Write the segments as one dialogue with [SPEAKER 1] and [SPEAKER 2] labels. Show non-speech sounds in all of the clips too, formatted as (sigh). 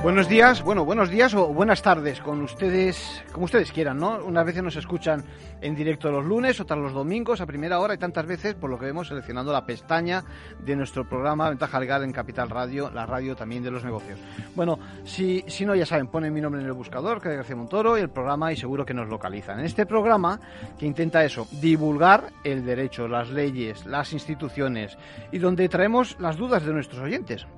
[SPEAKER 1] Buenos días, bueno, buenos días o buenas tardes, con ustedes, como ustedes quieran, ¿no? Unas veces nos escuchan en directo los lunes, otras los domingos a primera hora y tantas veces, por lo que vemos, seleccionando la pestaña de nuestro programa Ventaja Legal en Capital Radio, la radio también de los negocios. Bueno, si, si no, ya saben, ponen mi nombre en el buscador, que García Montoro, y el programa, y seguro que nos localizan. En este programa, que intenta eso, divulgar el derecho, las leyes, las instituciones, y donde traemos las dudas de nuestros oyentes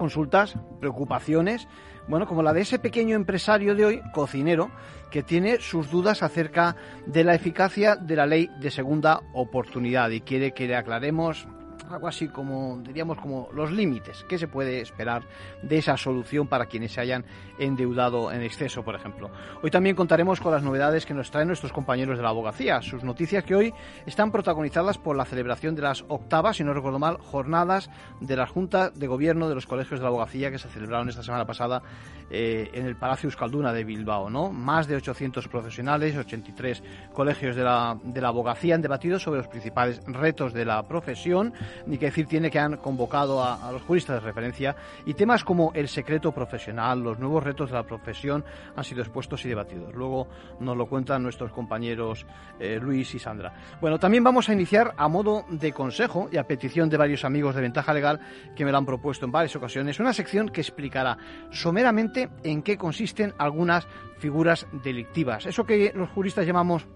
[SPEAKER 1] consultas, preocupaciones, bueno, como la de ese pequeño empresario de hoy, cocinero, que tiene sus dudas acerca de la eficacia de la ley de segunda oportunidad y quiere que le aclaremos algo así como, diríamos, como los límites. ¿Qué se puede esperar de esa solución para quienes se hayan endeudado en exceso, por ejemplo? Hoy también contaremos con las novedades que nos traen nuestros compañeros de la abogacía. Sus noticias que hoy están protagonizadas por la celebración de las octavas, si no recuerdo mal, jornadas de la Junta de Gobierno de los Colegios de la Abogacía que se celebraron esta semana pasada eh, en el Palacio Euskalduna de Bilbao, ¿no? Más de 800 profesionales, 83 colegios de la, de la abogacía han debatido sobre los principales retos de la profesión ni que decir tiene que han convocado a, los juristas de referencia y temas como el secreto profesional, los nuevos retos de la profesión han sido expuestos y debatidos. Luego nos lo cuentan nuestros compañeros eh, Luis y Sandra. Bueno, también vamos a iniciar a modo de consejo y a petición de varios amigos de Ventaja Legal que me lo han propuesto en varias ocasiones, una sección que explicará someramente en qué consisten algunas figuras delictivas. Eso que los juristas llamamos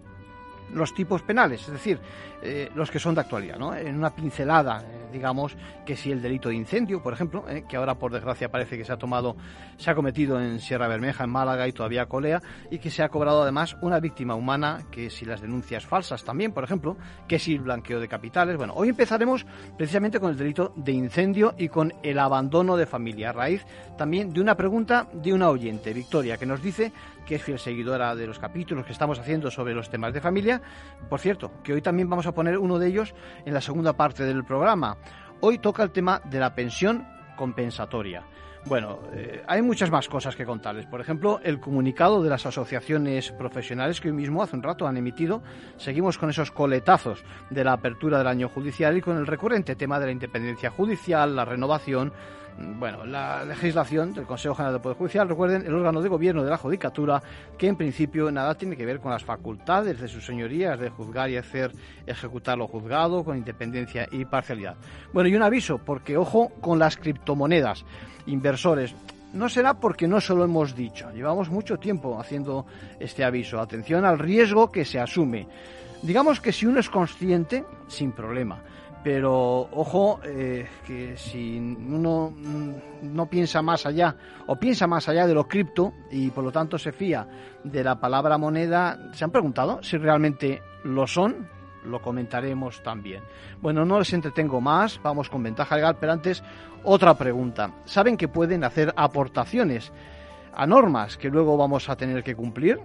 [SPEAKER 1] los tipos penales, es decir, eh, los que son de actualidad, ¿no? En una pincelada, eh, digamos, que si el delito de incendio, por ejemplo, eh, que ahora por desgracia parece que se ha tomado, se ha cometido en Sierra Bermeja, en Málaga y todavía colea, y que se ha cobrado además una víctima humana, que si las denuncias falsas también, por ejemplo, que si el blanqueo de capitales. Bueno, hoy empezaremos precisamente con el delito de incendio y con el abandono de familia, a raíz también de una pregunta de una oyente, Victoria, que nos dice que es fiel seguidora de los capítulos que estamos haciendo sobre los temas de familia. Por cierto, que hoy también vamos a poner uno de ellos en la segunda parte del programa. Hoy toca el tema de la pensión compensatoria. Bueno, eh, hay muchas más cosas que contarles. Por ejemplo, el comunicado de las asociaciones profesionales que hoy mismo, hace un rato, han emitido. Seguimos con esos coletazos de la apertura del año judicial y con el recurrente tema de la independencia judicial, la renovación bueno, la legislación del Consejo General del Poder Judicial, recuerden, el órgano de gobierno de la Judicatura, que en principio nada tiene que ver con las facultades de sus señorías de juzgar y hacer ejecutar lo juzgado con independencia y parcialidad. Bueno, y un aviso, porque ojo con las criptomonedas, inversores. No será porque no se lo hemos dicho. Llevamos mucho tiempo haciendo este aviso. Atención al riesgo que se asume. Digamos que si uno es consciente, sin problema pero ojo eh, que si uno no piensa más allá o piensa más allá de lo cripto y por lo tanto se fía de la palabra moneda, ¿se han preguntado si realmente lo son? Lo comentaremos también. Bueno, no les entretengo más, vamos con ventaja legal, pero antes otra pregunta. ¿Saben que pueden hacer aportaciones? a normas que luego vamos a tener que cumplir,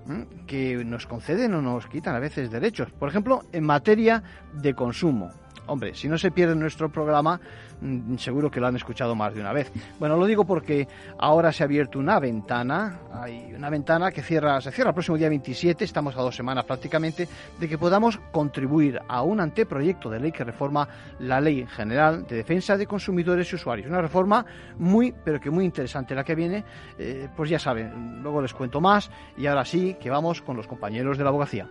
[SPEAKER 1] que nos conceden o nos quitan a veces derechos. Por ejemplo, en materia de consumo. Hombre, si no se pierde nuestro programa, mm, seguro que lo han escuchado más de una vez. Bueno, lo digo porque ahora se ha abierto una ventana, hay una ventana que cierra, se cierra el próximo día 27, estamos a dos semanas prácticamente, de que podamos contribuir a un anteproyecto de ley que reforma la Ley General de Defensa de Consumidores y Usuarios. Una reforma muy, pero que muy interesante la que viene, eh, pues ya saben, luego les cuento más y ahora sí que vamos con los compañeros de la abogacía.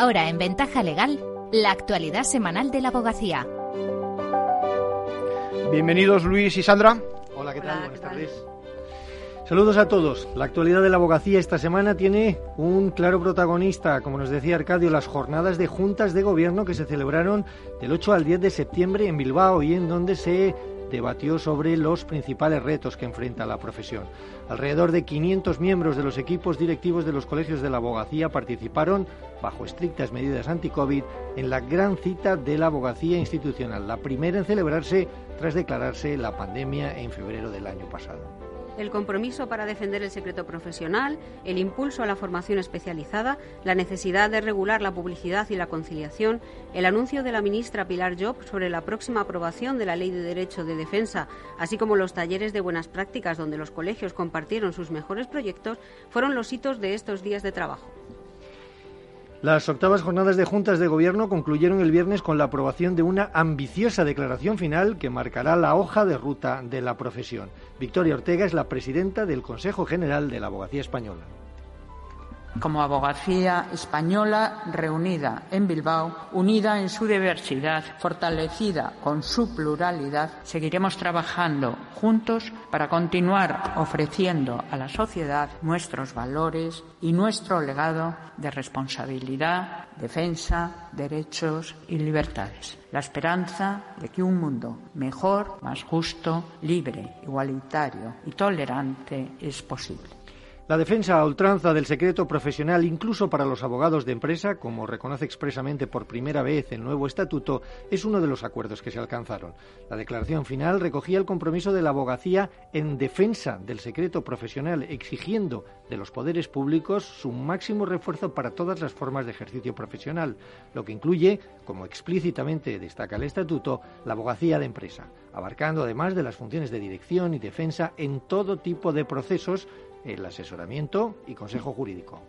[SPEAKER 2] Ahora en Ventaja Legal, la actualidad semanal de la abogacía.
[SPEAKER 1] Bienvenidos Luis y Sandra.
[SPEAKER 3] Hola, ¿qué tal? Buenas tardes. Saludos a todos. La actualidad de la abogacía esta semana tiene un claro protagonista, como nos decía Arcadio, las jornadas de juntas de gobierno que se celebraron del 8 al 10 de septiembre en Bilbao y en donde se debatió sobre los principales retos que enfrenta la profesión. Alrededor de 500 miembros de los equipos directivos de los colegios de la abogacía participaron, bajo estrictas medidas anti-COVID, en la gran cita de la abogacía institucional, la primera en celebrarse tras declararse la pandemia en febrero del año pasado.
[SPEAKER 4] El compromiso para defender el secreto profesional, el impulso a la formación especializada, la necesidad de regular la publicidad y la conciliación, el anuncio de la ministra Pilar Job sobre la próxima aprobación de la Ley de Derecho de Defensa, así como los talleres de buenas prácticas donde los colegios compartieron sus mejores proyectos, fueron los hitos de estos días de trabajo.
[SPEAKER 3] Las octavas jornadas de juntas de gobierno concluyeron el viernes con la aprobación de una ambiciosa declaración final que marcará la hoja de ruta de la profesión. Victoria Ortega es la presidenta del Consejo General de la Abogacía Española
[SPEAKER 5] como abogacía española reunida en Bilbao, unida en su diversidad, fortalecida con su pluralidad, seguiremos trabajando juntos para continuar ofreciendo a la sociedad nuestros valores y nuestro legado de responsabilidad, defensa, derechos y libertades. La esperanza de que un mundo mejor, más justo, libre, igualitario y tolerante es posible.
[SPEAKER 3] La defensa a ultranza del secreto profesional, incluso para los abogados de empresa, como reconoce expresamente por primera vez el nuevo estatuto, es uno de los acuerdos que se alcanzaron. La declaración final recogía el compromiso de la abogacía en defensa del secreto profesional, exigiendo de los poderes públicos su máximo refuerzo para todas las formas de ejercicio profesional, lo que incluye, como explícitamente destaca el estatuto, la abogacía de empresa, abarcando además de las funciones de dirección y defensa en todo tipo de procesos el asesoramiento y consejo jurídico.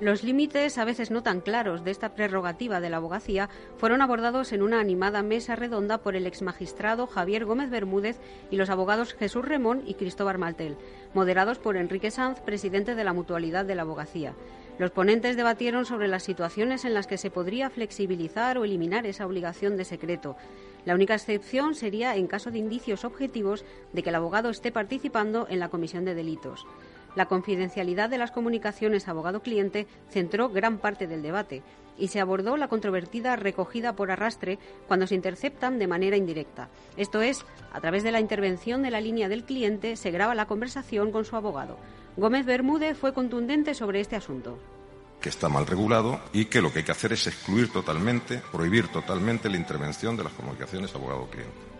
[SPEAKER 4] Los límites, a veces no tan claros, de esta prerrogativa de la abogacía fueron abordados en una animada mesa redonda por el exmagistrado Javier Gómez Bermúdez y los abogados Jesús Remón y Cristóbal Maltel, moderados por Enrique Sanz, presidente de la Mutualidad de la Abogacía. Los ponentes debatieron sobre las situaciones en las que se podría flexibilizar o eliminar esa obligación de secreto. La única excepción sería en caso de indicios objetivos de que el abogado esté participando en la comisión de delitos. La confidencialidad de las comunicaciones abogado-cliente centró gran parte del debate y se abordó la controvertida recogida por arrastre cuando se interceptan de manera indirecta. Esto es, a través de la intervención de la línea del cliente se graba la conversación con su abogado. Gómez Bermúdez fue contundente sobre este asunto
[SPEAKER 6] que está mal regulado y que lo que hay que hacer es excluir totalmente, prohibir totalmente la intervención de las comunicaciones abogado-cliente.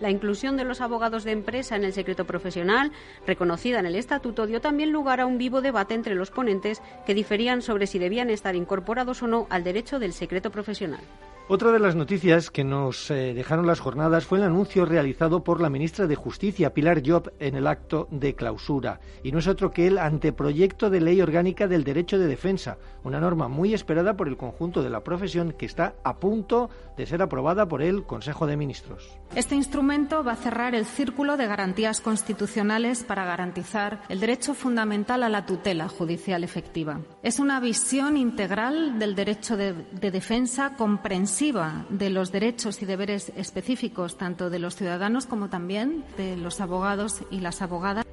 [SPEAKER 4] La inclusión de los abogados de empresa en el secreto profesional, reconocida en el estatuto, dio también lugar a un vivo debate entre los ponentes que diferían sobre si debían estar incorporados o no al derecho del secreto profesional.
[SPEAKER 3] Otra de las noticias que nos eh, dejaron las jornadas fue el anuncio realizado por la ministra de Justicia, Pilar Job, en el acto de clausura. Y no es otro que el anteproyecto de ley orgánica del derecho de defensa, una norma muy esperada por el conjunto de la profesión que está a punto de ser aprobada por el Consejo de Ministros.
[SPEAKER 7] Este instrumento va a cerrar el círculo de garantías constitucionales para garantizar el derecho fundamental a la tutela judicial efectiva. Es una visión integral del derecho de, de defensa comprensiva de los derechos y deberes específicos tanto de los ciudadanos como también de los abogados y las abogadas.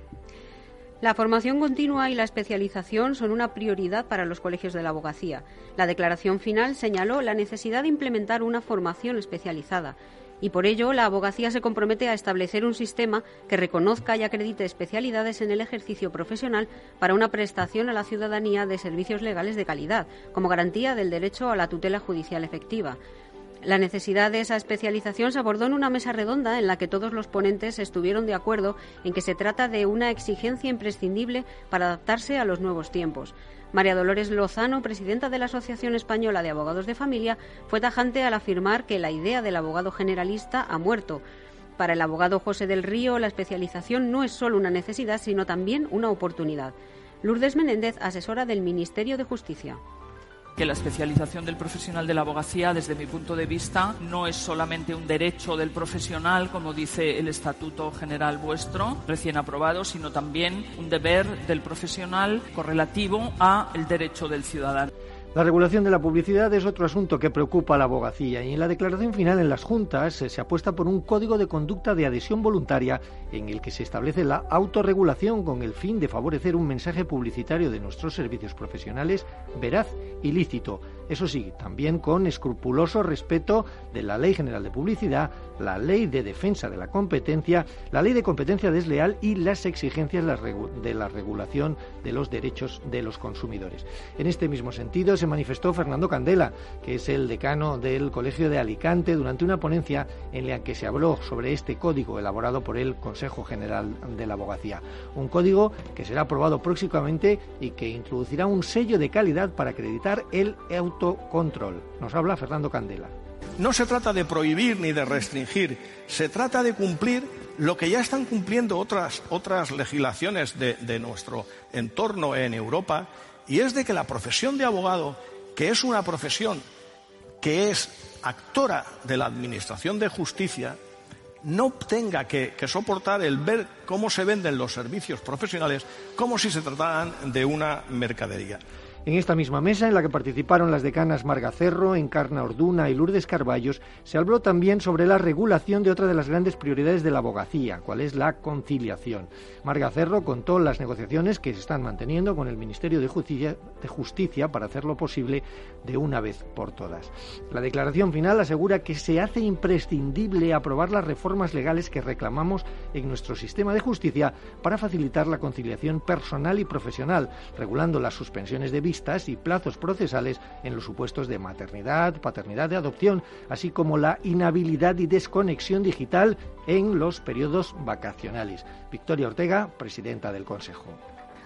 [SPEAKER 4] La formación continua y la especialización son una prioridad para los colegios de la abogacía. La declaración final señaló la necesidad de implementar una formación especializada y por ello la abogacía se compromete a establecer un sistema que reconozca y acredite especialidades en el ejercicio profesional para una prestación a la ciudadanía de servicios legales de calidad, como garantía del derecho a la tutela judicial efectiva. La necesidad de esa especialización se abordó en una mesa redonda en la que todos los ponentes estuvieron de acuerdo en que se trata de una exigencia imprescindible para adaptarse a los nuevos tiempos. María Dolores Lozano, presidenta de la Asociación Española de Abogados de Familia, fue tajante al afirmar que la idea del abogado generalista ha muerto. Para el abogado José del Río, la especialización no es solo una necesidad, sino también una oportunidad. Lourdes Menéndez, asesora del Ministerio de Justicia
[SPEAKER 8] que la especialización del profesional de la abogacía, desde mi punto de vista, no es solamente un derecho del profesional, como dice el Estatuto General vuestro, recién aprobado, sino también un deber del profesional correlativo a el derecho del ciudadano.
[SPEAKER 3] La regulación de la publicidad es otro asunto que preocupa a la abogacía y en la declaración final en las juntas se apuesta por un código de conducta de adhesión voluntaria en el que se establece la autorregulación con el fin de favorecer un mensaje publicitario de nuestros servicios profesionales veraz y lícito. Eso sí, también con escrupuloso respeto de la Ley General de Publicidad, la Ley de Defensa de la Competencia, la Ley de Competencia Desleal y las exigencias de la regulación de los derechos de los consumidores. En este mismo sentido se manifestó Fernando Candela, que es el decano del Colegio de Alicante, durante una ponencia en la que se habló sobre este código elaborado por el Consejo General de la Abogacía. Un código que será aprobado próximamente y que introducirá un sello de calidad para acreditar el autocontrol. Nos habla Fernando Candela.
[SPEAKER 9] No se trata de prohibir ni de restringir, se trata de cumplir lo que ya están cumpliendo otras, otras legislaciones de, nuestro entorno en Europa, y es de que la profesión de abogado, que es una profesión que es actora de la Administración de Justicia, no tenga que, que, soportar el ver cómo se venden los servicios profesionales como si se trataran de una mercadería.
[SPEAKER 3] En esta misma mesa, en la que participaron las decanas Marga Cerro, Encarna Orduna y Lourdes Carballos, se habló también sobre la regulación de otra de las grandes prioridades de la abogacía, cuál es la conciliación. Marga Cerro contó las negociaciones que se están manteniendo con el Ministerio de Justicia, para hacerlo posible de una vez por todas. La declaración final asegura que se hace imprescindible aprobar las reformas legales que reclamamos en nuestro sistema de justicia para facilitar la conciliación personal y profesional, regulando las suspensiones de y plazos procesales en los supuestos de maternidad, paternidad de adopción, así como la inhabilidad y desconexión digital en los periodos vacacionales. Victoria Ortega, presidenta del Consejo.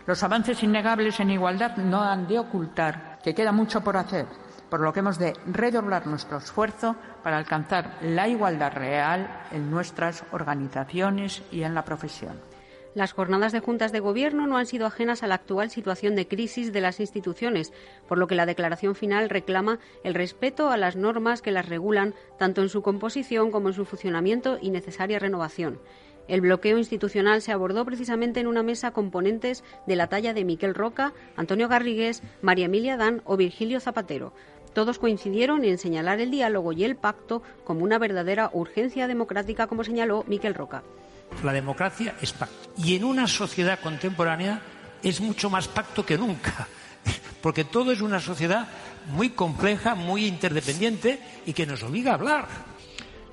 [SPEAKER 5] Los avances innegables en igualdad no han de ocultar que queda mucho por hacer, por lo que hemos de redoblar nuestro esfuerzo para alcanzar la igualdad real en nuestras organizaciones y en la profesión.
[SPEAKER 4] Las jornadas de juntas de gobierno no han sido ajenas a la actual situación de crisis de las instituciones, por lo que la declaración final reclama el respeto a las normas que las regulan, tanto en su composición como en su funcionamiento y necesaria renovación. El bloqueo institucional se abordó precisamente en una mesa con ponentes de la talla de Miquel Roca, Antonio Garrigues, María Emilia Dan o Virgilio Zapatero. Todos coincidieron en señalar el diálogo y el pacto como una verdadera urgencia democrática, como señaló Miquel Roca.
[SPEAKER 10] La democracia es pacto. Y en una sociedad contemporánea es mucho más pacto que nunca, (laughs) porque todo es una sociedad muy compleja, muy interdependiente y que nos obliga a hablar.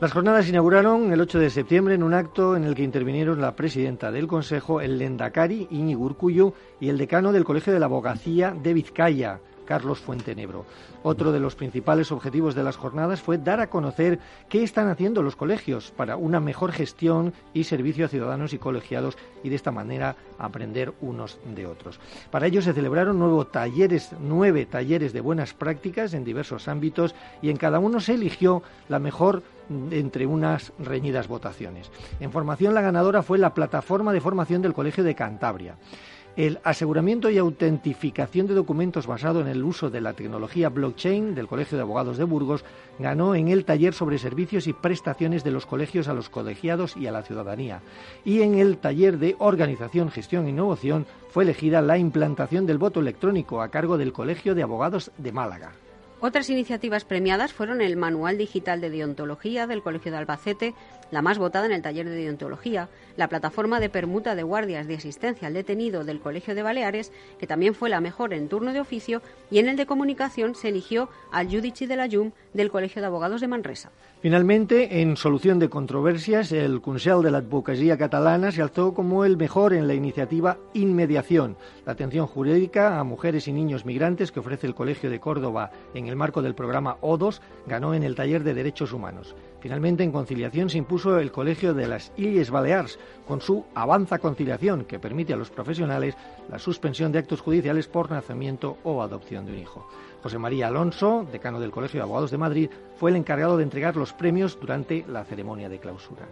[SPEAKER 3] Las jornadas se inauguraron el 8 de septiembre en un acto en el que intervinieron la presidenta del Consejo, el Lendakari, Iñigo Urcuyo, y el decano del Colegio de la Abogacía de Vizcaya, Carlos Fuentenebro. Otro de los principales objetivos de las jornadas fue dar a conocer qué están haciendo los colegios para una mejor gestión y servicio a ciudadanos y colegiados y de esta manera aprender unos de otros. Para ello se celebraron talleres, nueve talleres de buenas prácticas en diversos ámbitos y en cada uno se eligió la mejor entre unas reñidas votaciones. En formación la ganadora fue la plataforma de formación del Colegio de Cantabria. El aseguramiento y autentificación de documentos basado en el uso de la tecnología blockchain del Colegio de Abogados de Burgos ganó en el taller sobre servicios y prestaciones de los colegios a los colegiados y a la ciudadanía. Y en el taller de organización, gestión e innovación fue elegida la implantación del voto electrónico a cargo del Colegio de Abogados de Málaga.
[SPEAKER 4] Otras iniciativas premiadas fueron el Manual Digital de Deontología del Colegio de Albacete, la más votada en el taller de deontología, la plataforma de permuta de guardias de asistencia al detenido del Colegio de Baleares, que también fue la mejor en turno de oficio, y en el de comunicación se eligió al Judici de la Jum del Colegio de Abogados de Manresa.
[SPEAKER 3] Finalmente, en solución de controversias, el Consell de la Advocacia Catalana se alzó como el mejor en la iniciativa Inmediación, la atención jurídica a mujeres y niños migrantes que ofrece el Colegio de Córdoba en el marco del programa O2, ganó en el taller de Derechos Humanos. Finalmente, en conciliación se impuso el Colegio de las Illes Balears con su Avanza Conciliación, que permite a los profesionales la suspensión de actos judiciales por nacimiento o adopción de un hijo. José María Alonso, decano del Colegio de Abogados de Madrid, fue el encargado de entregar los premios durante la ceremonia de clausura.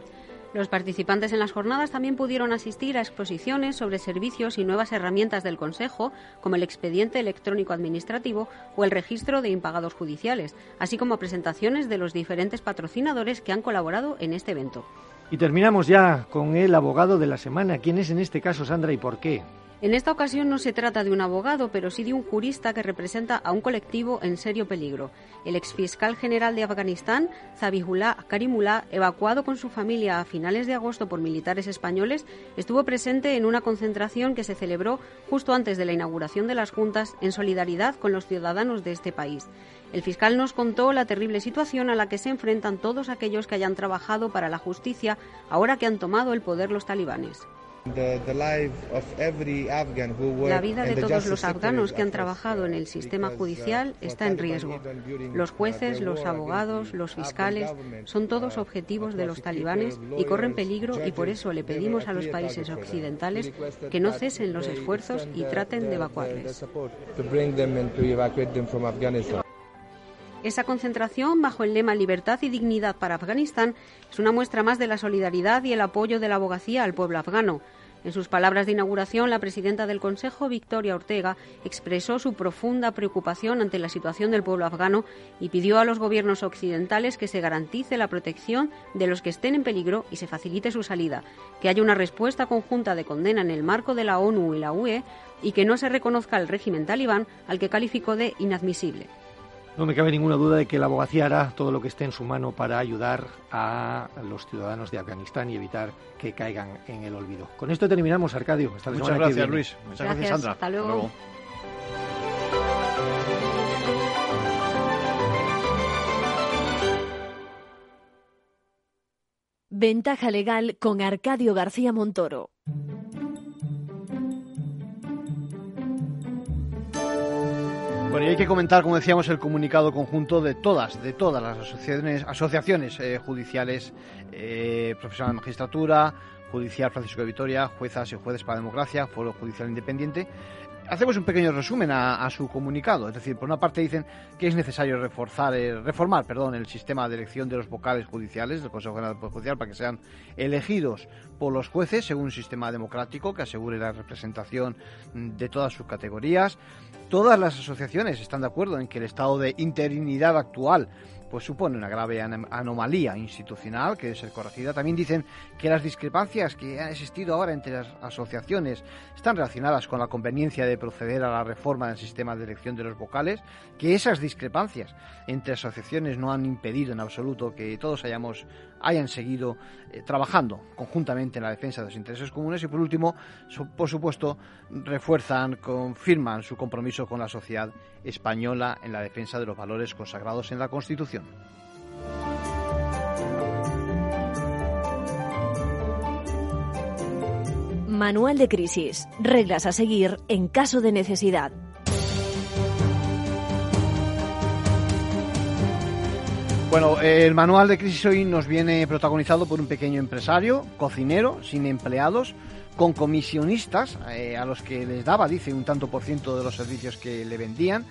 [SPEAKER 4] Los participantes en las jornadas también pudieron asistir a exposiciones sobre servicios y nuevas herramientas del Consejo, como el expediente electrónico administrativo o el registro de impagados judiciales, así como presentaciones de los diferentes patrocinadores que han colaborado en este evento.
[SPEAKER 3] Y terminamos ya con el abogado de la semana. ¿Quién es en este caso, Sandra, y por qué?
[SPEAKER 4] En esta ocasión no se trata de un abogado, pero sí de un jurista que representa a un colectivo en serio peligro. El exfiscal general de Afganistán, Zabihullah Karimullah, evacuado con su familia a finales de agosto por militares españoles, estuvo presente en una concentración que se celebró justo antes de la inauguración de las juntas en solidaridad con los ciudadanos de este país. El fiscal nos contó la terrible situación a la que se enfrentan todos aquellos que hayan trabajado para la justicia ahora que han tomado el poder los talibanes. La vida de todos los afganos que han trabajado en el sistema judicial está en riesgo. Los jueces, los abogados, los fiscales son todos objetivos de los talibanes y corren peligro y por eso le pedimos a los países occidentales que no cesen los esfuerzos y traten de evacuarles. Esa concentración, bajo el lema Libertad y Dignidad para Afganistán, es una muestra más de la solidaridad y el apoyo de la abogacía al pueblo afgano. En sus palabras de inauguración, la presidenta del Consejo, Victoria Ortega, expresó su profunda preocupación ante la situación del pueblo afgano y pidió a los gobiernos occidentales que se garantice la protección de los que estén en peligro y se facilite su salida, que haya una respuesta conjunta de condena en el marco de la ONU y la UE y que no se reconozca el régimen talibán al que calificó de inadmisible.
[SPEAKER 3] No me cabe ninguna duda de que la abogacía hará todo lo que esté en su mano para ayudar a los ciudadanos de Afganistán y evitar que caigan en el olvido. Con esto terminamos, Arcadio.
[SPEAKER 1] Hasta Muchas gracias, Luis. Muchas gracias, Sandra.
[SPEAKER 4] Hasta luego.
[SPEAKER 2] Ventaja legal con Arcadio García Montoro.
[SPEAKER 1] Bueno, y hay que comentar, como decíamos, el comunicado conjunto de todas, de todas las asociaciones, asociaciones eh, judiciales, eh, profesional de magistratura, judicial Francisco de Vitoria, juezas y jueces para la democracia, Foro Judicial Independiente, hacemos un pequeño resumen a, su comunicado. Es decir, por una parte dicen que es necesario reforzar, eh, reformar perdón, el sistema de elección de los vocales judiciales del Consejo General del Poder Judicial para que sean elegidos por los jueces según un sistema democrático que asegure la representación de todas sus categorías. Todas las asociaciones están de acuerdo en que el estado de interinidad actual pues supone una grave anomalía institucional que debe ser corregida. También dicen que las discrepancias que han existido ahora entre las asociaciones están relacionadas con la conveniencia de proceder a la reforma del sistema de elección de los vocales, que esas discrepancias entre asociaciones no han impedido en absoluto que todos hayamos hayan seguido eh, trabajando conjuntamente en la defensa de los intereses comunes y por último, por supuesto, refuerzan, confirman su compromiso con la sociedad española en la defensa de los valores consagrados en la Constitución.
[SPEAKER 2] Manual de crisis. Reglas a seguir en caso de necesidad.
[SPEAKER 1] Bueno, el manual de crisis hoy nos viene protagonizado por un pequeño empresario, cocinero, sin empleados, con comisionistas eh, a los que les daba, dice, un tanto por ciento de los servicios que le vendían.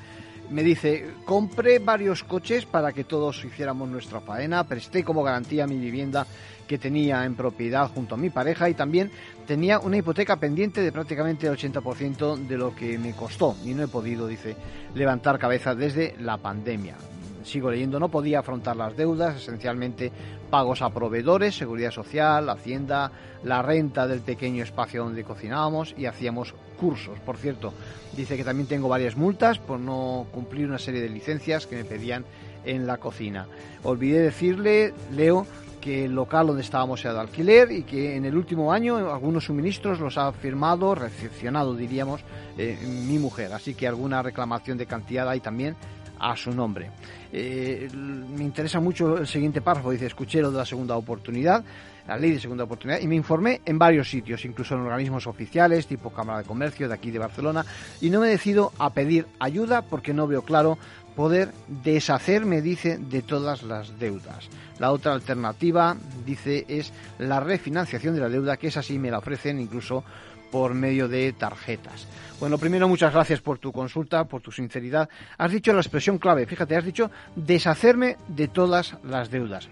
[SPEAKER 1] Me dice, compré varios coches para que todos hiciéramos nuestra faena, presté como garantía mi vivienda que tenía en propiedad junto a mi pareja y también tenía una hipoteca pendiente de prácticamente el 80% de lo que me costó y no he podido, dice, levantar cabeza desde la pandemia sigo leyendo, no podía afrontar las deudas, esencialmente pagos a proveedores, seguridad social, hacienda, la renta del pequeño espacio donde cocinábamos y hacíamos cursos. Por cierto, dice que también tengo varias multas por no cumplir una serie de licencias que me pedían en la cocina. Olvidé decirle, Leo, que el local donde estábamos era de alquiler y que en el último año algunos suministros los ha firmado, recepcionado diríamos, eh, mi mujer. Así que alguna reclamación de cantidad hay también a su nombre. Eh, me interesa mucho el siguiente párrafo, dice, escuché lo de la segunda oportunidad, la ley de segunda oportunidad, y me informé en varios sitios, incluso en organismos oficiales, tipo Cámara de Comercio de aquí de Barcelona, y no me decido a pedir ayuda porque no veo claro poder deshacerme, dice, de todas las deudas. La otra alternativa, dice, es la refinanciación de la deuda, que es así me la ofrecen incluso por medio de tarjetas. Bueno, primero muchas gracias por tu consulta, por tu sinceridad. Has dicho la expresión clave, fíjate, has dicho deshacerme de todas las deudas.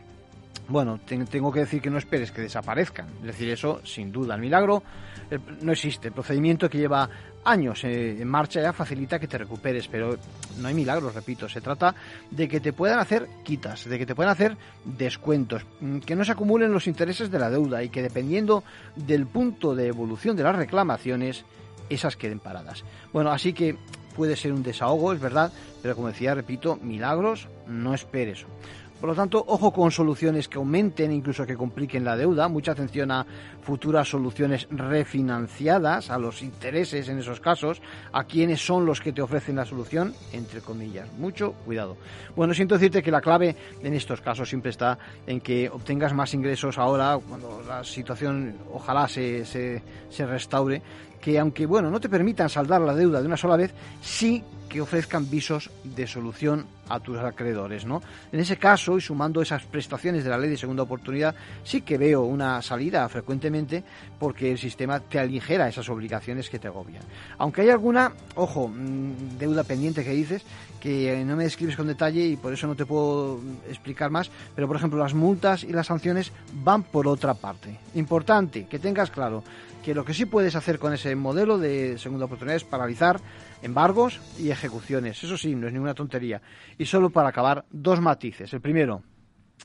[SPEAKER 1] Bueno, tengo que decir que no esperes que desaparezcan. Es decir, eso sin duda. El milagro eh, no existe. El procedimiento que lleva años eh, en marcha ya facilita que te recuperes, pero no hay milagros, repito. Se trata de que te puedan hacer quitas, de que te puedan hacer descuentos, mm, que no se acumulen los intereses de la deuda y que dependiendo del punto de evolución de las reclamaciones, esas queden paradas. Bueno, así que puede ser un desahogo, es verdad, pero como decía, repito, milagros, no esperes. Por lo tanto, ojo con soluciones que aumenten, incluso que compliquen la deuda. Mucha atención a futuras soluciones refinanciadas, a los intereses en esos casos, a quienes son los que te ofrecen la solución, entre comillas. Mucho cuidado. Bueno, siento decirte que la clave en estos casos siempre está en que obtengas más ingresos ahora, cuando la situación ojalá se, se, se restaure, que aunque bueno, no te permitan saldar la deuda de una sola vez, sí que ofrezcan visos de solución a tus acreedores, ¿no? En ese caso, y sumando esas prestaciones de la ley de segunda oportunidad, sí que veo una salida frecuentemente porque el sistema te aligera esas obligaciones que te agobian. Aunque hay alguna, ojo, mm, deuda pendiente que dices, que no me describes con detalle y por eso no te puedo explicar más, pero por ejemplo las multas y las sanciones van por otra parte. Importante que tengas claro que lo que sí puedes hacer con ese modelo de segunda oportunidad es paralizar embargos y ejecuciones. Eso sí, no es ninguna tontería. Y solo para acabar, dos matices. El primero,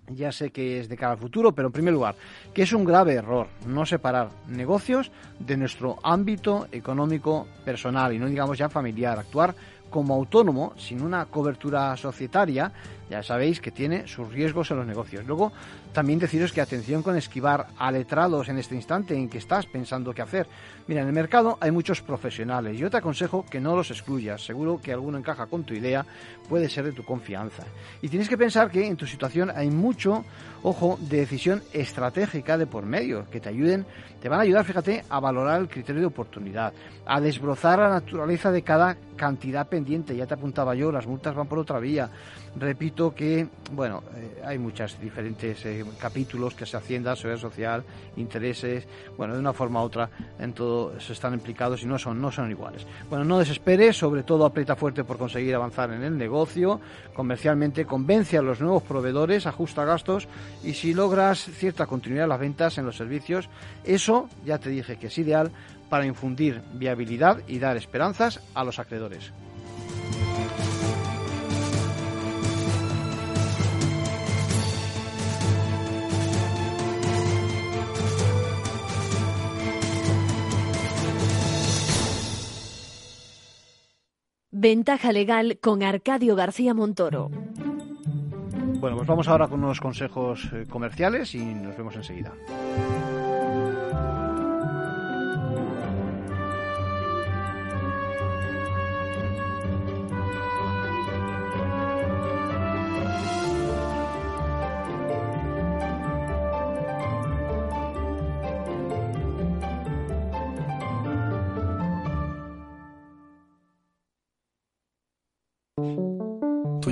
[SPEAKER 1] ya sé que es de cara al futuro, pero en primer lugar, que es un grave error no separar negocios de nuestro ámbito económico personal y no digamos ya familiar, actuar como autónomo sin una cobertura societaria, ya sabéis que tiene sus riesgos en los negocios. Luego, también deciros que atención con esquivar a letrados en este instante en que estás pensando qué hacer. Mira, en el mercado hay muchos profesionales. Yo te aconsejo que no los excluyas. Seguro que alguno encaja con tu idea, puede ser de tu confianza. Y tienes que pensar que en tu situación hay mucho, ojo, de decisión estratégica de por medio, que te ayuden, te van a ayudar, fíjate, a valorar el criterio de oportunidad, a desbrozar la naturaleza de cada cantidad pendiente. Ya te apuntaba yo, las multas van por otra vía. Repito que, bueno, eh, hay muchos diferentes eh, capítulos que se Hacienda, Seguridad Social, intereses, bueno, de una forma u otra en todo se están implicados y no son, no son iguales. Bueno, no desesperes, sobre todo aprieta fuerte por conseguir avanzar en el negocio, comercialmente convence a los nuevos proveedores, ajusta gastos y si logras cierta continuidad en las ventas, en los servicios, eso ya te dije que es ideal para infundir viabilidad y dar esperanzas a los acreedores.
[SPEAKER 11] Ventaja legal con Arcadio García Montoro.
[SPEAKER 1] Bueno, pues vamos ahora con unos consejos eh, comerciales y nos vemos enseguida.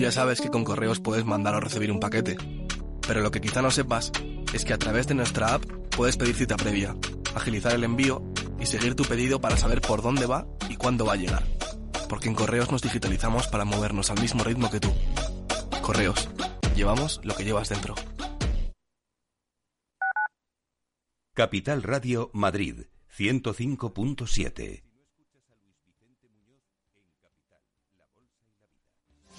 [SPEAKER 12] Ya sabes que con correos puedes mandar o recibir un paquete. Pero lo que quizá no sepas es que a través de nuestra app puedes pedir cita previa, agilizar el envío y seguir tu pedido para saber por dónde va y cuándo va a llegar. Porque en correos nos digitalizamos para movernos al mismo ritmo que tú. Correos, llevamos lo que llevas dentro.
[SPEAKER 13] Capital Radio Madrid 105.7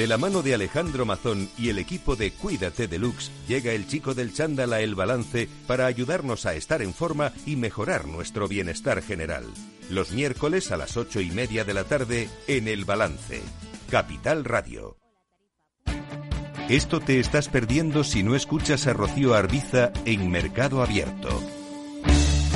[SPEAKER 13] De la mano de Alejandro Mazón y el equipo de Cuídate Deluxe, llega el chico del chándal a El Balance para ayudarnos a estar en forma y mejorar nuestro bienestar general. Los miércoles a las ocho y media de la tarde en El Balance. Capital Radio. Esto te estás perdiendo si no escuchas a Rocío Arbiza en Mercado Abierto.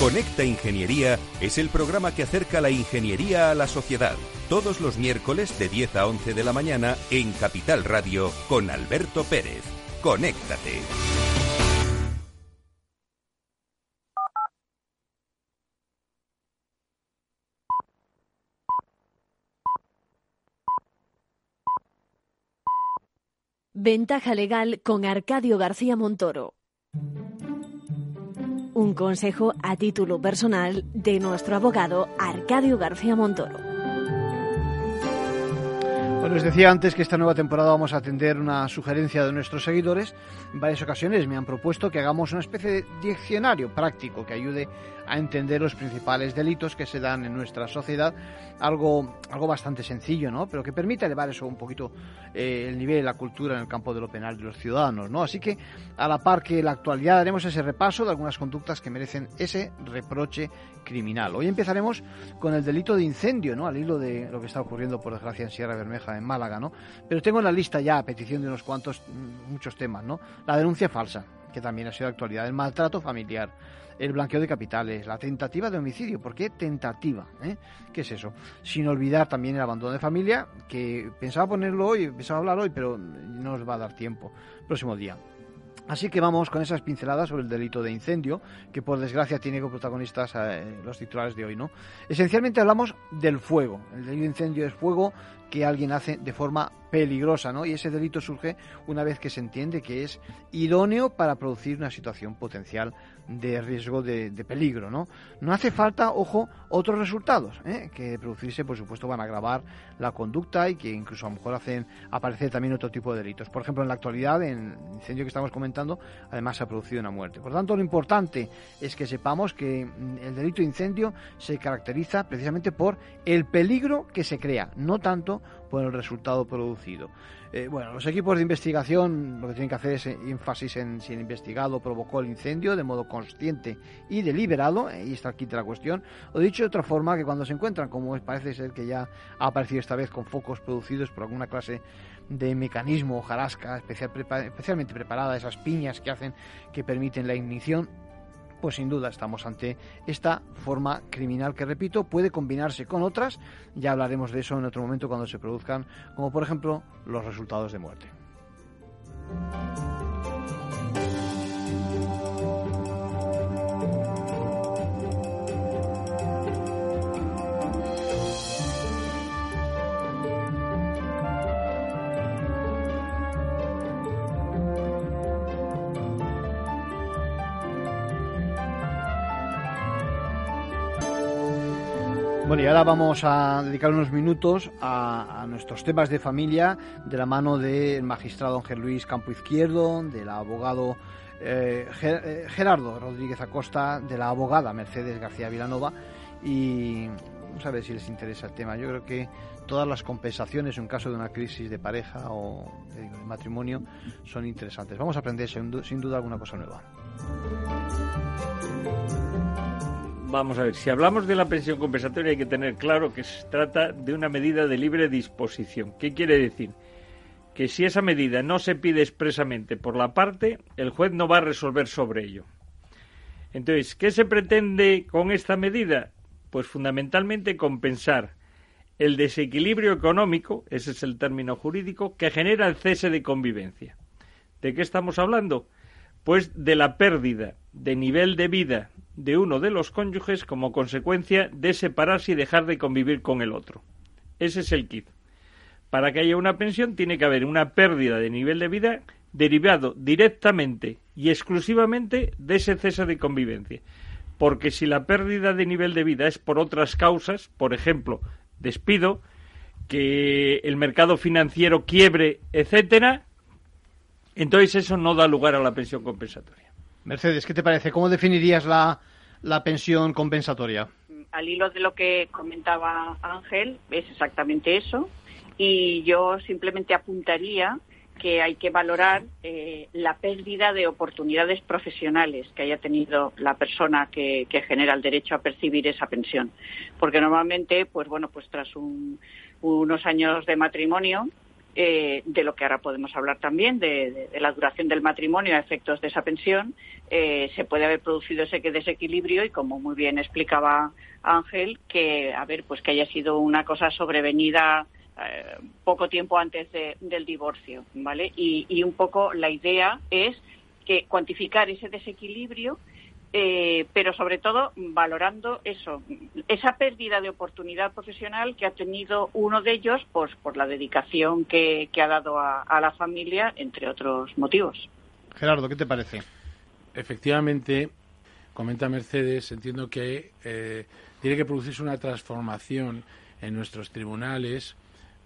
[SPEAKER 13] Conecta Ingeniería es el programa que acerca la ingeniería a la sociedad. Todos los miércoles de 10 a 11 de la mañana en Capital Radio con Alberto Pérez. Conéctate.
[SPEAKER 11] Ventaja legal con Arcadio García Montoro. Un consejo a título personal de nuestro abogado Arcadio García Montoro.
[SPEAKER 1] Bueno, les decía antes que esta nueva temporada vamos a atender una sugerencia de nuestros seguidores. En varias ocasiones me han propuesto que hagamos una especie de diccionario práctico que ayude a entender los principales delitos que se dan en nuestra sociedad. Algo, algo bastante sencillo, ¿no? Pero que permita elevar eso un poquito eh, el nivel de la cultura en el campo de lo penal de los ciudadanos, ¿no? Así que, a la par que la actualidad, haremos ese repaso de algunas conductas que merecen ese reproche criminal. Hoy empezaremos con el delito de incendio, ¿no? Al hilo de lo que está ocurriendo, por desgracia, en Sierra Bermeja, en Málaga, ¿no? Pero tengo en la lista ya, a petición de unos cuantos, mm, muchos temas, ¿no? La denuncia falsa, que también ha sido actualidad, el maltrato familiar, el blanqueo de capitales, la tentativa de homicidio. ¿Por qué tentativa? Eh? ¿Qué es eso? Sin olvidar también el abandono de familia, que pensaba ponerlo hoy, pensaba hablar hoy, pero no nos va a dar tiempo. Próximo día. Así que vamos con esas pinceladas sobre el delito de incendio, que por desgracia tiene como protagonistas eh, los titulares de hoy, ¿no? Esencialmente hablamos del fuego. El delito de incendio es fuego que alguien hace de forma peligrosa, ¿no? Y ese delito surge una vez que se entiende que es idóneo para producir una situación potencial de riesgo de, peligro, ¿no? No hace falta, ojo, otros resultados, ¿eh? que producirse, por supuesto, van a agravar la conducta y que incluso a lo mejor hacen aparecer también otro tipo de delitos. Por ejemplo, en la actualidad, en el incendio que estamos comentando, además se ha producido una muerte. Por tanto, lo importante es que sepamos que mm, el delito de incendio se caracteriza precisamente por el peligro que se crea, no tanto por el resultado producido. Eh, bueno, los equipos de investigación lo que tienen que hacer es énfasis en si el investigado provocó el incendio de modo consciente y deliberado, eh, y está aquí la cuestión, o dicho de otra forma, que cuando se encuentran, como parece ser que ya ha aparecido esta vez con focos producidos por alguna clase de mecanismo o jarasca especial, especialmente preparada, esas piñas que hacen que permiten la ignición, pues sin duda estamos ante esta forma criminal que, repito, puede combinarse con otras. Ya hablaremos de eso en otro momento cuando se produzcan, como por ejemplo los resultados de muerte. Bueno, y ahora vamos a dedicar unos minutos a, nuestros temas de familia de la mano del magistrado Ángel Luis Campo Izquierdo, del abogado eh, eh, Gerardo Rodríguez Acosta, de la abogada Mercedes García Vilanova y vamos a ver si les interesa el tema. Yo creo que todas las compensaciones en caso de una crisis de pareja o de, matrimonio son interesantes. Vamos a aprender sin duda alguna cosa nueva.
[SPEAKER 14] Vamos a ver, si hablamos de la pensión compensatoria hay que tener claro que se trata de una medida de libre disposición. ¿Qué quiere decir? Que si esa medida no se pide expresamente por la parte, el juez no va a resolver sobre ello. Entonces, ¿qué se pretende con esta medida? Pues fundamentalmente compensar el desequilibrio económico, ese es el término jurídico, que genera el cese de convivencia. ¿De qué estamos hablando? Pues de la pérdida de nivel de vida de uno de los cónyuges como consecuencia de separarse y dejar de convivir con el otro. Ese es el kit. Para que haya una pensión tiene que haber una pérdida de nivel de vida derivado directamente y exclusivamente de ese cese de convivencia. Porque si la pérdida de nivel de vida es por otras causas, por ejemplo, despido, que el mercado financiero quiebre, etcétera, entonces eso no da lugar a la pensión compensatoria.
[SPEAKER 1] Mercedes, ¿qué te parece? ¿Cómo definirías la, la pensión compensatoria?
[SPEAKER 15] al hilo de lo que comentaba Ángel, es exactamente eso. Y yo simplemente apuntaría que hay que valorar eh, la pérdida de oportunidades profesionales que haya tenido la persona que, genera el derecho a percibir esa pensión. Porque normalmente, pues bueno, pues tras unos años de matrimonio, eh, de lo que ahora podemos hablar también, de, la duración del matrimonio a efectos de esa pensión, eh, se puede haber producido ese desequilibrio y, como muy bien explicaba Ángel, que, a ver, pues que haya sido una cosa sobrevenida eh, poco tiempo antes del divorcio, ¿vale? Y, un poco la idea es que cuantificar ese desequilibrio eh, pero sobre todo valorando eso, esa pérdida de oportunidad profesional que ha tenido uno de ellos pues, por la dedicación que, ha dado a, la familia, entre otros motivos.
[SPEAKER 1] Gerardo, ¿qué te parece?
[SPEAKER 16] Efectivamente, comenta Mercedes, entiendo que eh, tiene que producirse una transformación en nuestros tribunales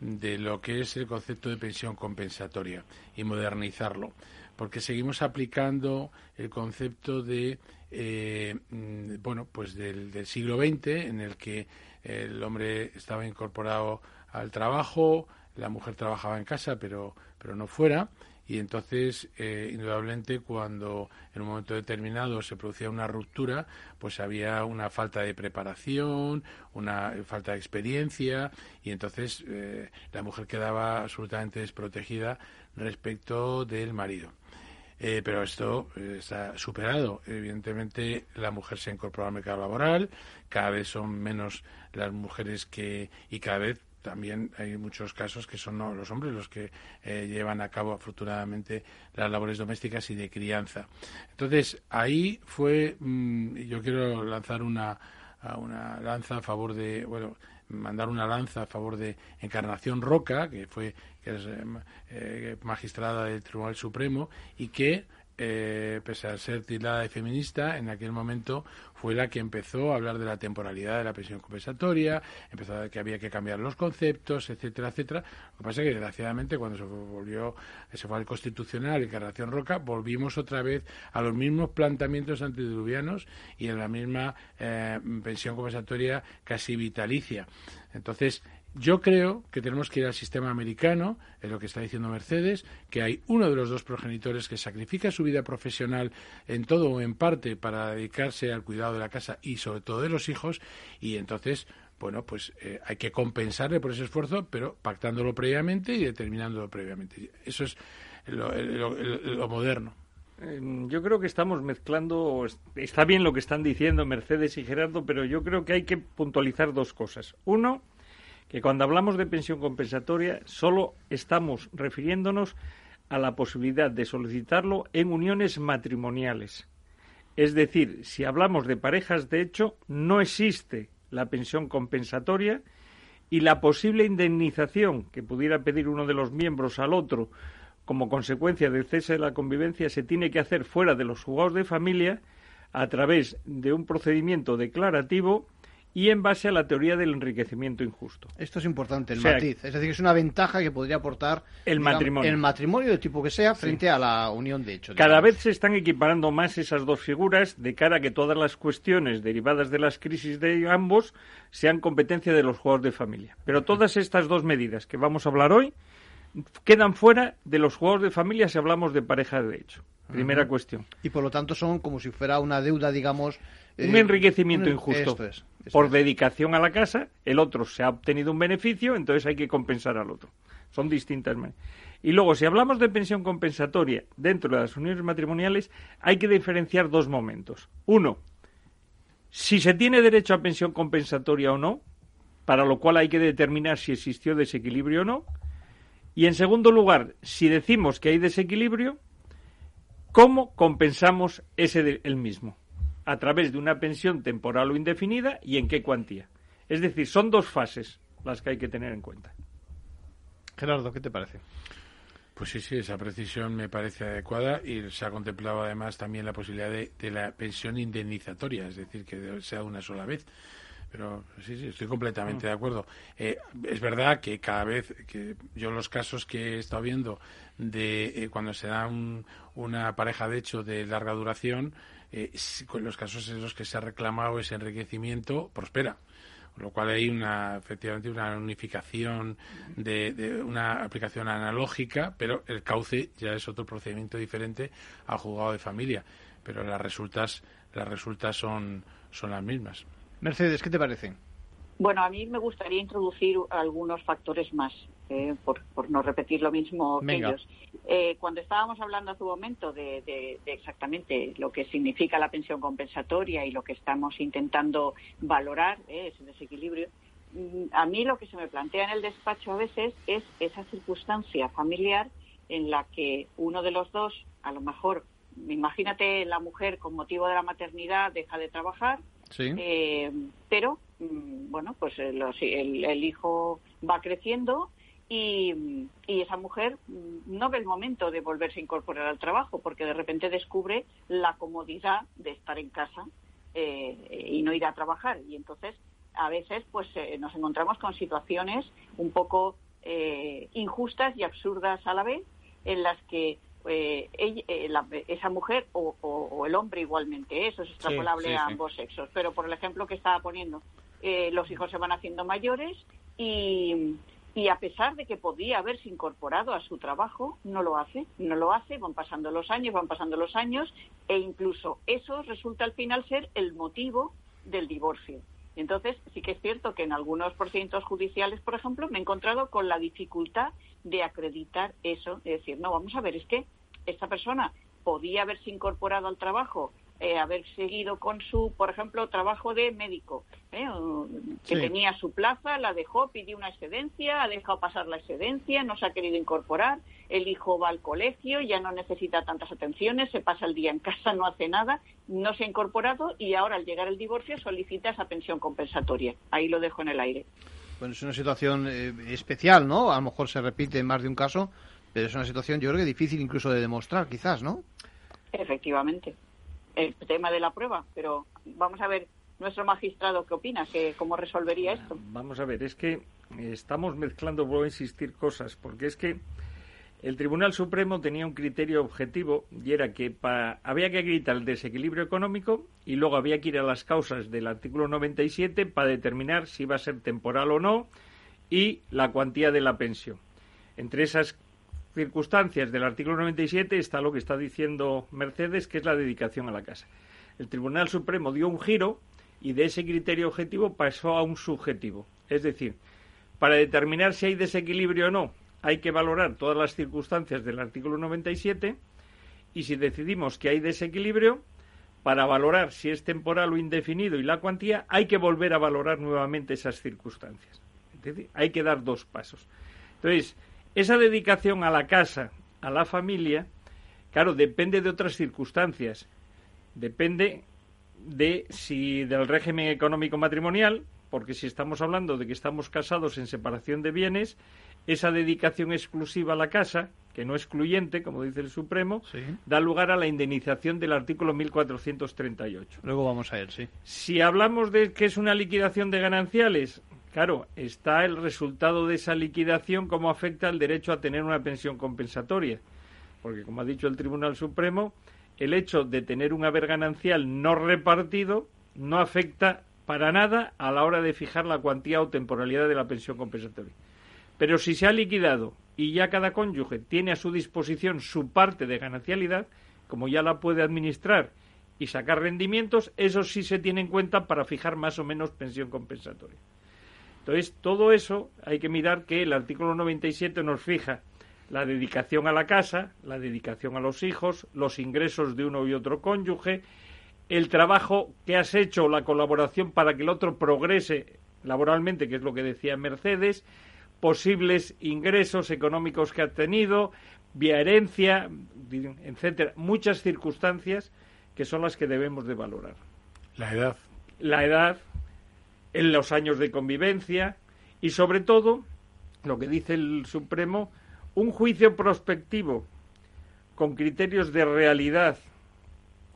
[SPEAKER 16] de lo que es el concepto de pensión compensatoria y modernizarlo, porque seguimos aplicando el concepto de eh, bueno pues del, del, siglo XX en el que el hombre estaba incorporado al trabajo, la mujer trabajaba en casa pero pero no fuera y entonces eh, indudablemente cuando en un momento determinado se producía una ruptura pues había una falta de preparación una falta de experiencia y entonces eh, la mujer quedaba absolutamente desprotegida respecto del marido eh, pero esto está superado. Evidentemente, la mujer se incorpora al mercado laboral, cada vez son menos las mujeres que, y cada vez también hay muchos casos que son los hombres los que eh, llevan a cabo afortunadamente las labores domésticas y de crianza. Entonces, ahí fue, mm, yo quiero lanzar una, una lanza a favor de, bueno, mandar una lanza a favor de Encarnación Roca, que fue que es, eh, eh, magistrada del Tribunal Supremo y que eh, pese a ser tildada de feminista, en aquel momento fue la que empezó a hablar de la temporalidad de la pensión compensatoria, empezó a decir que había que cambiar los conceptos, etcétera, etcétera. Lo que pasa es que, desgraciadamente, cuando se volvió, se fue al Constitucional y Carnación Roca, volvimos otra vez a los mismos planteamientos antediluvianos y en la misma eh, pensión compensatoria casi vitalicia. Entonces, yo creo que tenemos que ir al sistema americano, es lo que está diciendo Mercedes, que hay uno de los dos progenitores que sacrifica su vida profesional en todo o en parte para dedicarse al cuidado de la casa y sobre todo de los hijos, y entonces, bueno, pues eh, hay que compensarle por ese esfuerzo, pero pactándolo previamente y determinándolo previamente. Eso es lo, moderno.
[SPEAKER 14] Em, yo creo que estamos mezclando, está bien lo que están diciendo Mercedes y Gerardo, pero yo creo que hay que puntualizar dos cosas. Uno, que cuando hablamos de pensión compensatoria solo estamos refiriéndonos a la posibilidad de solicitarlo en uniones matrimoniales. Es decir, si hablamos de parejas de hecho, no existe la pensión compensatoria y la posible indemnización que pudiera pedir uno de los miembros al otro como consecuencia del cese de la convivencia se tiene que hacer fuera de los juzgados de familia a través de un procedimiento declarativo y en base a la teoría del enriquecimiento injusto.
[SPEAKER 1] Esto es importante, el matiz. Es decir, es una ventaja que podría aportar
[SPEAKER 14] el matrimonio.
[SPEAKER 1] El matrimonio de tipo que sea frente a la unión de hecho.
[SPEAKER 14] Cada vez se están equiparando más esas dos figuras de cara a que todas las cuestiones derivadas de las crisis de ambos sean competencia de los juegos de familia. Pero todas estas dos medidas que vamos a hablar hoy quedan fuera de los juegos de familia si hablamos de pareja de hecho. Primera cuestión.
[SPEAKER 1] Y por lo tanto son como si fuera una deuda, digamos.
[SPEAKER 14] Un eh, enriquecimiento injusto. por dedicación a la casa, el otro se ha obtenido un beneficio, entonces hay que compensar al otro. Son distintas Y luego, si hablamos de pensión compensatoria dentro de las uniones matrimoniales, hay que diferenciar dos momentos. Uno, si se tiene derecho a pensión compensatoria o no, para lo cual hay que determinar si existió desequilibrio o no. Y en segundo lugar, si decimos que hay desequilibrio, ¿Cómo compensamos ese el mismo? A través de una pensión temporal o indefinida y en qué cuantía. Es decir, son dos fases las que hay que tener en cuenta.
[SPEAKER 1] Gerardo, ¿qué te parece?
[SPEAKER 16] Pues sí, sí, esa precisión me parece adecuada y se ha contemplado además también la posibilidad de, la pensión indemnizatoria, es decir, que sea una sola vez. Pero sí, sí, estoy completamente de acuerdo. Eh, es verdad que cada vez que yo los casos que he estado viendo de eh, cuando se da una pareja de hecho de larga duración, eh, con los casos en los que se ha reclamado ese enriquecimiento, prospera. Con lo cual hay una, efectivamente una unificación de, de, una aplicación analógica, pero el cauce ya es otro procedimiento diferente al juzgado de familia. Pero las resultas, las resultas son, son las mismas.
[SPEAKER 1] Mercedes, ¿qué te parece?
[SPEAKER 15] Bueno, a mí me gustaría introducir algunos factores más, eh, por, no repetir lo mismo que ellos. Eh, cuando estábamos hablando hace un momento de, exactamente lo que significa la pensión compensatoria y lo que estamos intentando valorar, eh, ese desequilibrio, mm, a mí lo que se me plantea en el despacho a veces es esa circunstancia familiar en la que uno de los dos, a lo mejor, imagínate la mujer con motivo de la maternidad deja de trabajar, eh, pero, mm, bueno, pues el, el, hijo va creciendo y, esa mujer mm, no ve el momento de volverse a incorporar al trabajo porque de repente descubre la comodidad de estar en casa eh, y no ir a trabajar. Y entonces, a veces, pues eh, nos encontramos con situaciones un poco injustas y absurdas a la vez en las que eh, eh, esa mujer o, el hombre igualmente, eso es extrapolable a ambos sexos. Pero por el ejemplo que estaba poniendo, eh, los hijos se van haciendo mayores y, y a pesar de que podía haberse incorporado a su trabajo, no lo hace, no lo hace, van pasando los años, van pasando los años e incluso eso resulta al final ser el motivo del divorcio. Entonces, sí que es cierto que en algunos procedimientos judiciales, por ejemplo, me he encontrado con la dificultad de acreditar eso, es decir, no, vamos a ver, es que esta persona podía haberse incorporado al trabajo, eh, haber seguido con su, por ejemplo, trabajo de médico, ¿eh? que tenía su plaza, la dejó, pidió una excedencia, ha dejado pasar la excedencia, no se ha querido incorporar, el hijo va al colegio, ya no necesita tantas atenciones, se pasa el día en casa, no hace nada, no se ha incorporado y ahora al llegar el divorcio solicita esa pensión compensatoria. Ahí lo dejo en el aire.
[SPEAKER 1] Bueno, es una situación eh, especial, ¿no? A lo mejor se repite en más de un caso, pero es una situación yo creo que difícil incluso de demostrar, quizás, ¿no?
[SPEAKER 15] Efectivamente. El tema de la prueba, pero vamos a ver nuestro magistrado qué opina, que cómo resolvería esto.
[SPEAKER 14] Vamos a ver, es que estamos mezclando, vuelvo a insistir, cosas, porque es que el Tribunal Supremo tenía un criterio objetivo y era que había que acreditar el desequilibrio económico y luego había que ir a las causas del artículo 97 para determinar si iba a ser temporal o no y la cuantía de la pensión. Entre esas circunstancias del artículo 97 está lo que está diciendo Mercedes, que es la dedicación a la casa. El Tribunal Supremo dio un giro y de ese criterio objetivo pasó a un subjetivo. Es decir, para determinar si hay desequilibrio o no hay que valorar todas las circunstancias del artículo 97 y si decidimos que hay desequilibrio, para valorar si es temporal o indefinido y la cuantía, hay que volver a valorar nuevamente esas circunstancias. hay que dar dos pasos. Entonces, esa dedicación a la casa, a la familia, claro, depende de otras circunstancias. Depende de si del régimen económico matrimonial, porque si estamos hablando de que estamos casados en separación de bienes, esa dedicación exclusiva a la casa, que no excluyente, como dice el Supremo, da lugar a la indemnización del artículo 1438.
[SPEAKER 1] Luego vamos a ver, sí.
[SPEAKER 14] Si hablamos de que es una liquidación de gananciales, claro, está el resultado de esa liquidación, cómo afecta al derecho a tener una pensión compensatoria. Porque, como ha dicho el Tribunal Supremo, el hecho de tener un haber ganancial no repartido no afecta para nada a la hora de fijar la cuantía o temporalidad de la pensión compensatoria. Pero si se ha liquidado y ya cada cónyuge tiene a su disposición su parte de ganancialidad, como ya la puede administrar y sacar rendimientos, eso sí se tiene en cuenta para fijar más o menos pensión compensatoria. Entonces, todo eso hay que mirar que el artículo 97 nos fija la dedicación a la casa, la dedicación a los hijos, los ingresos de uno y otro cónyuge, el trabajo que has hecho, la colaboración para que el otro progrese laboralmente, que es lo que decía Mercedes, posibles ingresos económicos que ha tenido, vía herencia, etcétera, muchas circunstancias que son las que debemos de valorar.
[SPEAKER 16] La edad.
[SPEAKER 14] La edad, en los años de convivencia y sobre todo, lo que dice el Supremo, un juicio prospectivo con criterios de realidad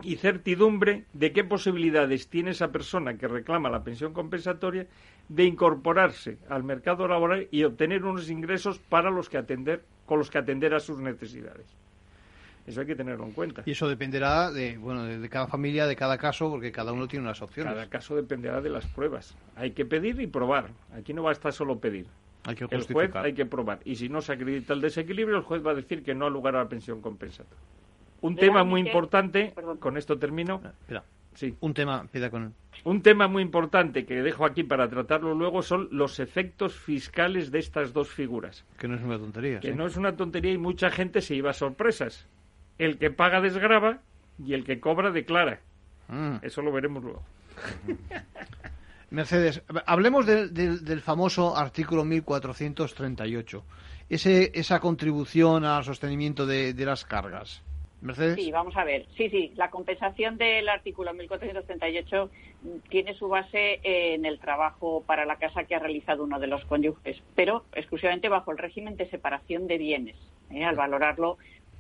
[SPEAKER 14] y certidumbre de qué posibilidades tiene esa persona que reclama la pensión compensatoria de incorporarse al mercado laboral y obtener unos ingresos para los que atender con los que atender a sus necesidades. Eso hay que tenerlo en cuenta.
[SPEAKER 1] Y eso dependerá de, bueno, de cada familia, de cada caso, porque cada uno tiene unas opciones.
[SPEAKER 14] Cada caso dependerá de las pruebas. Hay que pedir y probar. Aquí no va a estar solo pedir.
[SPEAKER 1] Hay que
[SPEAKER 14] el juez hay que probar. Y si no se acredita el desequilibrio, el juez va a decir que no ha lugar a la pensión compensatoria. Un tema muy importante, con esto termino.
[SPEAKER 1] Espera. Sí. Un tema, pida con
[SPEAKER 14] Un tema muy importante que dejo aquí para tratarlo luego son los efectos fiscales de estas dos figuras.
[SPEAKER 1] Que no es una tontería.
[SPEAKER 14] Que no es una tontería y mucha gente se iba a sorpresas. El que paga desgraba y el que cobra declara.
[SPEAKER 1] Mm.
[SPEAKER 14] Eso lo veremos luego. (laughs)
[SPEAKER 1] Mercedes, hablemos del famoso artículo 1438. Ese, esa contribución al sostenimiento de las cargas.
[SPEAKER 15] Sí, vamos a ver. Sí, sí, la compensación del artículo 1438 tiene su base en el trabajo para la casa que ha realizado uno de los cónyuges, pero exclusivamente bajo el régimen de separación de bienes, ¿eh? al valorarlo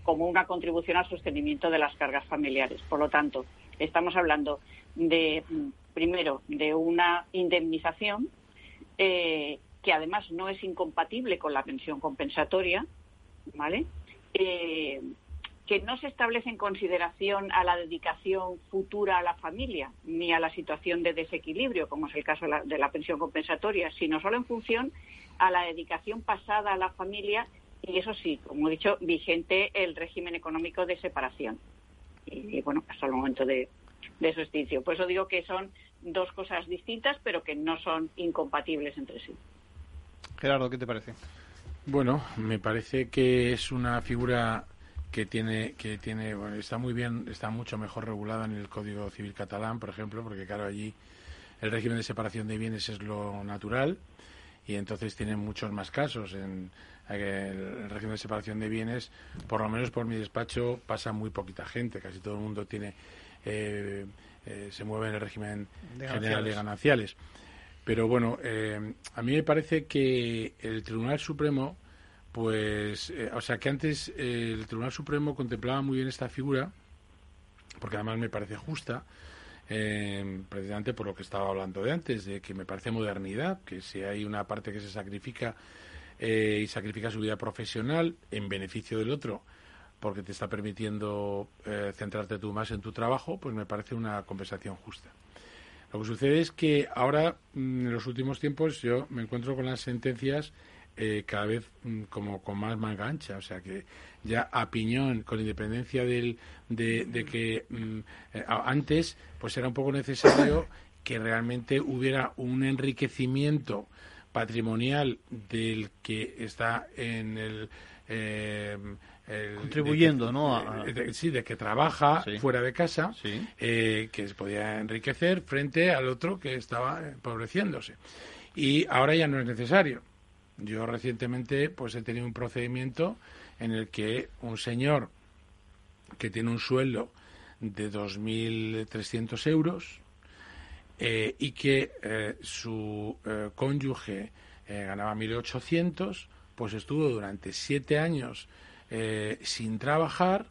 [SPEAKER 15] como una contribución al sostenimiento de las cargas familiares. Por lo tanto, estamos hablando de, primero, de una indemnización eh, que además no es incompatible con la pensión compensatoria, ¿vale? Eh, que no se establece en consideración a la dedicación futura a la familia ni a la situación de desequilibrio, como es el caso de la, pensión compensatoria, sino solo en función a la dedicación pasada a la familia y eso sí, como he dicho, vigente el régimen económico de separación. Y, bueno, hasta el momento de, de su extinción. Por eso digo que son dos cosas distintas, pero que no son incompatibles entre sí.
[SPEAKER 1] Gerardo, ¿qué te parece?
[SPEAKER 16] Bueno, me parece que es una figura que tiene que tiene bueno, está muy bien está mucho mejor regulada en el Código Civil catalán por ejemplo porque claro allí el régimen de separación de bienes es lo natural y entonces tienen muchos más casos en el régimen de separación de bienes por lo menos por mi despacho pasa muy poquita gente. Casi todo el mundo tiene eh, eh, se mueve en el régimen general de gananciales pero bueno eh, a mí me parece que el Tribunal Supremo pues, o sea que antes el Tribunal Supremo contemplaba muy bien esta figura, porque además me parece justa, eh, precisamente por lo que estaba hablando de antes, de que me parece modernidad, que si hay una parte que se sacrifica y sacrifica su vida profesional en beneficio del otro, porque te está permitiendo centrarte tú más en tu trabajo, pues me parece una compensación justa. Lo que sucede es que ahora, mm, en los últimos tiempos, yo me encuentro con las sentencias eh, cada vez mm, como con más manga ancha, o sea que ya a piñón, con independencia del, de, que mm, eh, antes pues era un poco necesario que realmente hubiera un enriquecimiento patrimonial del que está en el,
[SPEAKER 1] eh, contribuyendo, ¿no?
[SPEAKER 16] sí, de que trabaja fuera de casa, que se podía enriquecer frente al otro que estaba empobreciéndose. Y ahora ya no es necesario. Yo recientemente pues he tenido un procedimiento en el que un señor que tiene un sueldo de 2.300 euros eh, y que eh, su eh, cónyuge ganaba 1.800, pues estuvo durante siete años sin trabajar,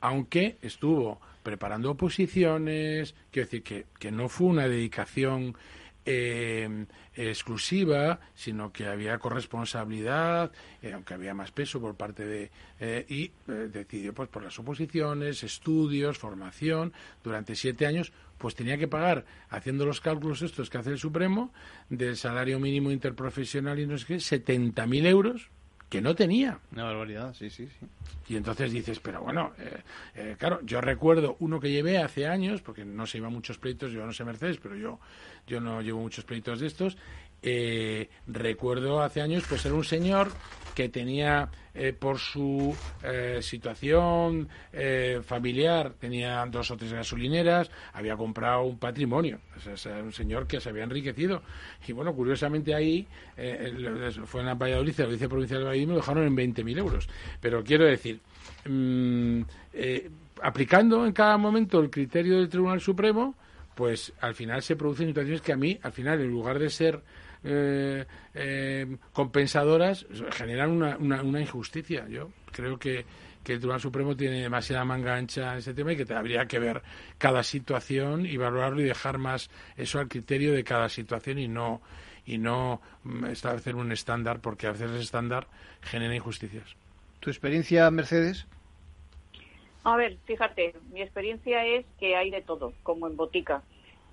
[SPEAKER 16] aunque estuvo preparando oposiciones, quiero decir que, que no fue una dedicación exclusiva, sino que había corresponsabilidad, aunque había más peso por parte de... Y decidió, pues por las oposiciones, estudios, formación, durante siete años, pues tenía que pagar, haciendo los cálculos estos que hace el Supremo, del salario mínimo interprofesional y no sé qué, 70.000 euros que no tenía.
[SPEAKER 1] Una barbaridad, sí, sí, sí.
[SPEAKER 16] Y entonces dices, pero bueno, claro, yo recuerdo uno que llevé hace años, porque no se iba muchos pleitos, yo no sé Mercedes, pero yo yo no llevo muchos pleitos de estos. Eh, recuerdo hace años, pues era un señor que tenía eh, por su eh, situación familiar, tenía dos o tres gasolineras, había comprado un patrimonio. O era un señor que se había enriquecido. Y bueno, curiosamente ahí, fue en la Valladolid, la Audiencia Provincial de Valladolid, me lo dejaron en 20.000 euros. Pero quiero decir, mm, aplicando en cada momento el criterio del Tribunal Supremo, pues al final se producen situaciones que a mí, al final, en lugar de ser eh, eh, compensadoras, generan una, una, injusticia. Yo creo que, que el Tribunal Supremo tiene demasiada manga ancha en ese tema y que habría que ver cada situación y valorarlo y dejar más eso al criterio de cada situación y no y no mm, establecer un estándar porque a veces el estándar genera injusticias.
[SPEAKER 1] ¿Tu experiencia, Mercedes?
[SPEAKER 15] A ver, fíjate, mi experiencia es que hay de todo, como en botica.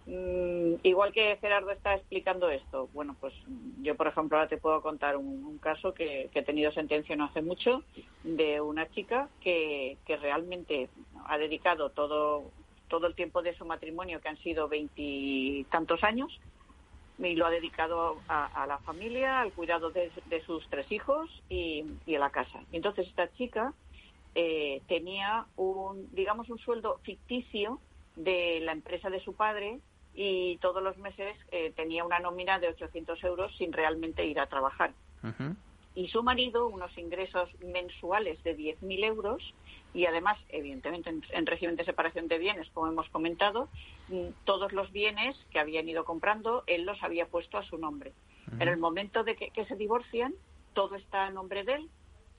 [SPEAKER 15] Mm, igual que Gerardo está explicando esto, bueno, pues yo, por ejemplo, ahora te puedo contar un, caso que, he tenido sentencia no hace mucho de una chica que, realmente ha dedicado todo, todo el tiempo de su matrimonio, que han sido veintitantos años, y lo ha dedicado a, la familia, al cuidado de, sus tres hijos y, y, a la casa. Entonces, esta chica eh, tenía un, digamos, un sueldo ficticio de la empresa de su padre y todos los meses eh, tenía una nómina de 800 euros sin realmente ir a trabajar. Y su marido unos ingresos mensuales de 10.000 euros y además, evidentemente, en, régimen de separación de bienes, como hemos comentado, mm, todos los bienes que habían ido comprando, él los había puesto a su nombre. En el momento de que, que se divorcian, todo está a nombre de él,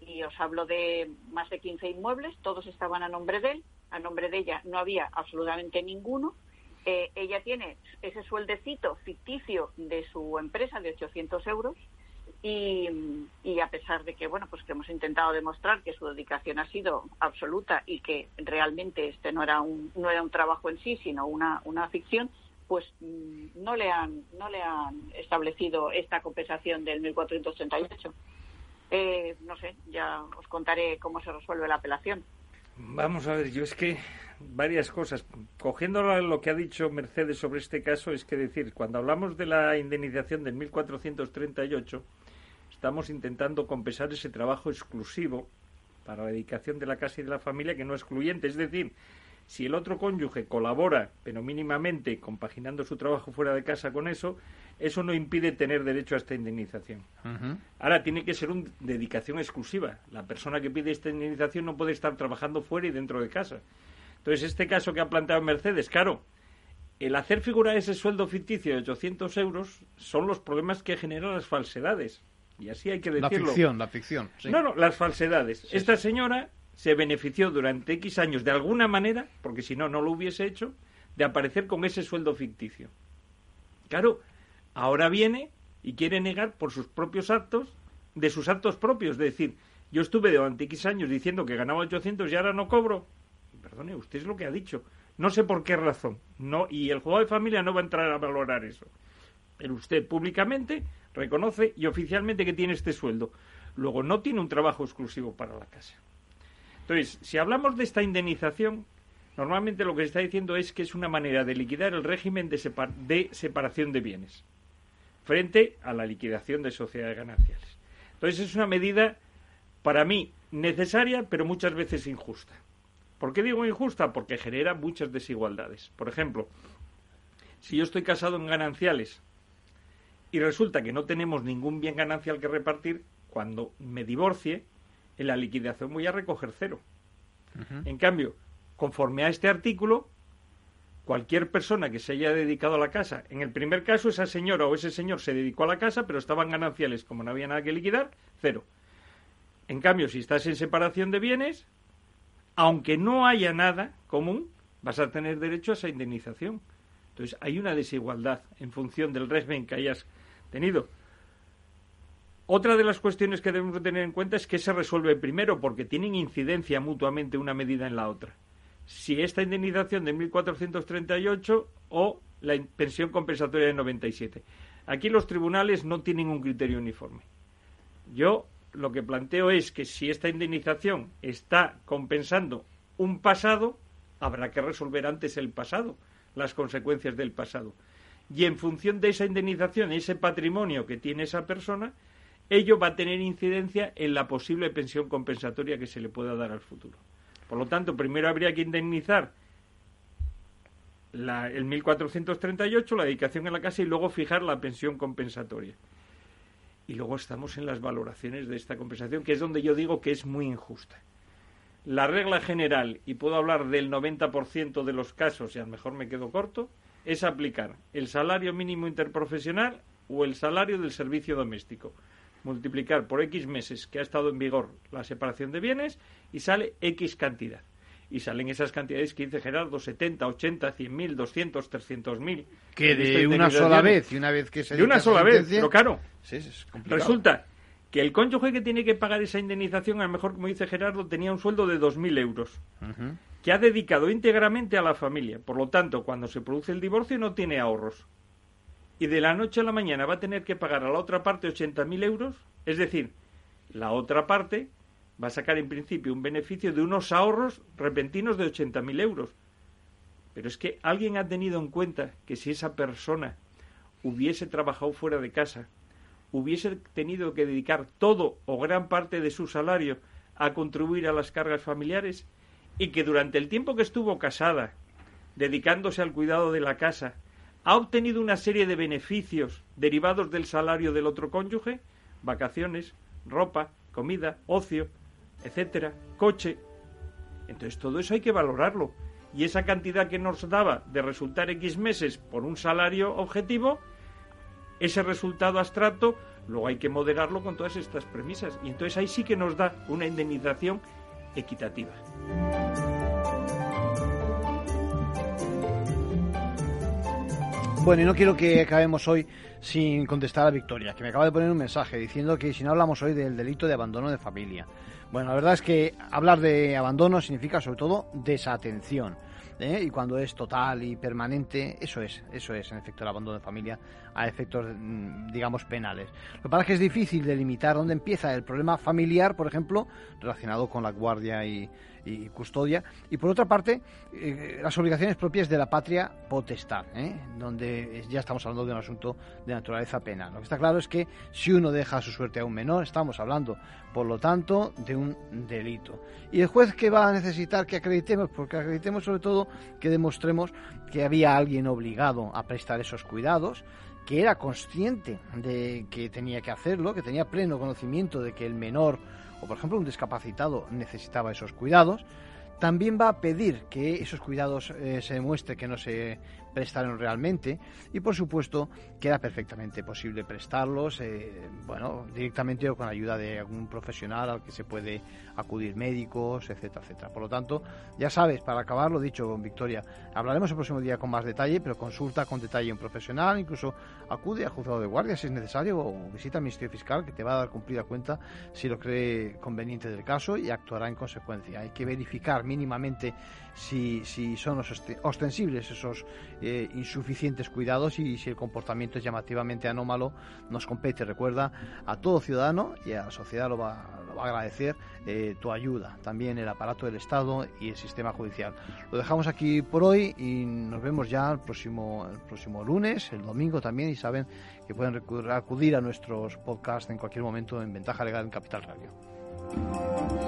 [SPEAKER 15] y os hablo de más de 15 inmuebles, todos estaban a nombre de él, a nombre de ella no había absolutamente ninguno. Eh, ella tiene ese sueldecito ficticio de su empresa de 800 euros y, a pesar de que bueno pues que hemos intentado demostrar que su dedicación ha sido absoluta y que realmente este no era un no era un trabajo en sí sino una, una ficción pues mm, no le han no le han establecido esta compensación del 1438 eh, no sé, ya os contaré cómo se resuelve la apelación.
[SPEAKER 14] Vamos a ver, yo es que varias cosas. Cogiendo lo que ha dicho Mercedes sobre este caso, es que decir, cuando hablamos de la indemnización del 1438, estamos intentando compensar ese trabajo exclusivo para la dedicación de la casa y de la familia que no excluyente. Es decir, si el otro cónyuge colabora, pero mínimamente, compaginando su trabajo fuera de casa con eso, eso no impide tener derecho a esta indemnización. Ahora, tiene que ser una dedicación exclusiva. La persona que pide esta indemnización no puede estar trabajando fuera y dentro de casa. Entonces, este caso que ha planteado Mercedes, claro, el hacer figurar ese sueldo ficticio de 800 euros son los problemas que generan las falsedades. Y así hay que decirlo.
[SPEAKER 1] La ficción, la ficción.
[SPEAKER 14] No, no, las falsedades. Esta señora se benefició durante X años de alguna manera, porque si no, no lo hubiese hecho, de aparecer con ese sueldo ficticio. Claro, ahora viene y quiere negar por sus propios actos, de sus actos propios, de decir, yo estuve durante X años diciendo que ganaba 800 y ahora no cobro. Perdone, usted es lo que ha dicho. No sé por qué razón. No, y el juego de familia no va a entrar a valorar eso. Pero usted públicamente reconoce y oficialmente que tiene este sueldo. Luego no tiene un trabajo exclusivo para la casa. Entonces, si hablamos de esta indemnización, normalmente lo que se está diciendo es que es una manera de liquidar el régimen de, separación de bienes frente a la liquidación de sociedades gananciales. Entonces, es una medida, para mí, necesaria, pero muchas veces injusta. ¿Por qué digo injusta? Porque genera muchas desigualdades. Por ejemplo, si yo estoy casado en gananciales y resulta que no tenemos ningún bien ganancial que repartir, cuando me divorcie, en la liquidación voy a recoger cero. En cambio, conforme a este artículo, cualquier persona que se haya dedicado a la casa, en el primer caso esa señora o ese señor se dedicó a la casa, pero estaban gananciales, como no había nada que liquidar, cero. En cambio, si estás en separación de bienes, aunque no haya nada común, vas a tener derecho a esa indemnización. Entonces, hay una desigualdad en función del régimen que hayas tenido. Otra de las cuestiones que debemos tener en cuenta es que se resuelve primero porque tienen incidencia mutuamente una medida en la otra. Si esta indemnización de 1.438 o la pensión compensatoria de 97. Aquí los tribunales no tienen un criterio uniforme. Yo lo que planteo es que si esta indemnización está compensando un pasado, habrá que resolver antes el pasado, las consecuencias del pasado. Y en función de esa indemnización, ese patrimonio que tiene esa persona, ello va a tener incidencia en la posible pensión compensatoria que se le pueda dar al futuro. Por lo tanto, primero habría que indemnizar la, el 1438, la dedicación en la casa, y luego fijar la pensión compensatoria. Y luego estamos en las valoraciones de esta compensación, que es donde yo digo que es muy injusta. La regla general, y puedo hablar del 90% de los casos, y a lo mejor me quedo corto, es aplicar el salario mínimo interprofesional o el salario del servicio doméstico multiplicar por X meses que ha estado en vigor la separación de bienes y sale X cantidad. Y salen esas cantidades que dice Gerardo, 70, 80, 100 mil, 200, 300 mil.
[SPEAKER 1] Que de una sola vez, y una vez que se
[SPEAKER 14] De una sola vez, pero claro.
[SPEAKER 1] Sí, es complicado.
[SPEAKER 14] Resulta que el cónyuge que tiene que pagar esa indemnización, a lo mejor, como dice Gerardo, tenía un sueldo de 2.000 euros, que ha dedicado íntegramente a la familia. Por lo tanto, cuando se produce el divorcio no tiene ahorros. Y de la noche a la mañana va a tener que pagar a la otra parte 80.000 euros. Es decir, la otra parte va a sacar en principio un beneficio de unos ahorros repentinos de 80.000 euros. Pero es que alguien ha tenido en cuenta que si esa persona hubiese trabajado fuera de casa, hubiese tenido que dedicar todo o gran parte de su salario a contribuir a las cargas familiares y que durante el tiempo que estuvo casada, dedicándose al cuidado de la casa, ha obtenido una serie de beneficios derivados del salario del otro cónyuge, vacaciones, ropa, comida, ocio, etcétera, coche. Entonces todo eso hay que valorarlo. Y esa cantidad que nos daba de resultar X meses por un salario objetivo, ese resultado abstracto, luego hay que moderarlo con todas estas premisas. Y entonces ahí sí que nos da una indemnización equitativa.
[SPEAKER 1] Bueno, y no quiero que acabemos hoy sin contestar a Victoria, que me acaba de poner un mensaje diciendo que si no hablamos hoy del delito de abandono de familia. Bueno, la verdad es que hablar de abandono significa sobre todo desatención. ¿eh? Y cuando es total y permanente, eso es, eso es en efecto el abandono de familia a efectos, mm, digamos, penales. Lo que pasa es que es difícil delimitar dónde empieza el problema familiar, por ejemplo, relacionado con la guardia y, y custodia, y por otra parte, eh, las obligaciones propias de la patria potestad, ¿eh? donde ya estamos hablando de un asunto de naturaleza penal. Lo que está claro es que si uno deja su suerte a un menor, estamos hablando, por lo tanto, de un delito. ¿Y el juez qué va a necesitar que acreditemos? Porque acreditemos sobre todo que demostremos que había alguien obligado a prestar esos cuidados, que era consciente de que tenía que hacerlo, que tenía pleno conocimiento de que el menor o por ejemplo un discapacitado necesitaba esos cuidados, también va a pedir que esos cuidados eh, se demuestre que no se prestaron realmente y por supuesto que era perfectamente posible prestarlos eh, bueno directamente o con ayuda de algún profesional al que se puede acudir médicos etcétera etcétera. Por lo tanto ya sabes para acabar lo dicho Victoria hablaremos el próximo día con más detalle pero consulta con detalle un profesional incluso acude a juzgado de guardia si es necesario o visita al Ministerio Fiscal que te va a dar cumplida cuenta si lo cree conveniente del caso y actuará en consecuencia. Hay que verificar mínimamente si, si son ost- ostensibles esos eh, insuficientes cuidados y si el comportamiento es llamativamente anómalo, nos compete, recuerda, a todo ciudadano y a la sociedad lo va, a agradecer eh, tu ayuda, también el aparato del Estado y el sistema judicial. Lo dejamos aquí por hoy y nos vemos ya el próximo, el próximo lunes, el domingo también, y saben que pueden acudir a nuestros podcasts en cualquier momento en Ventaja Legal en Capital Radio.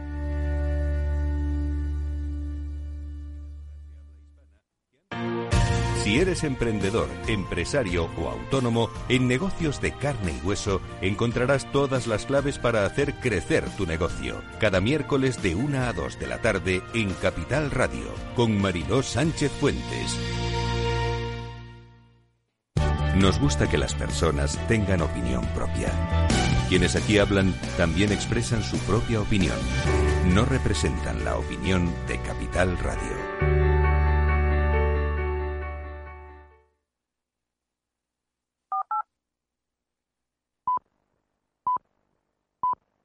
[SPEAKER 13] Si eres emprendedor, empresario o autónomo, en negocios de carne y hueso encontrarás todas las claves para hacer crecer tu negocio. Cada miércoles de 1 a 2 de la tarde en Capital Radio, con Mariló Sánchez Fuentes. Nos gusta que las personas tengan opinión propia. Quienes aquí hablan también expresan su propia opinión. No representan la opinión de Capital Radio.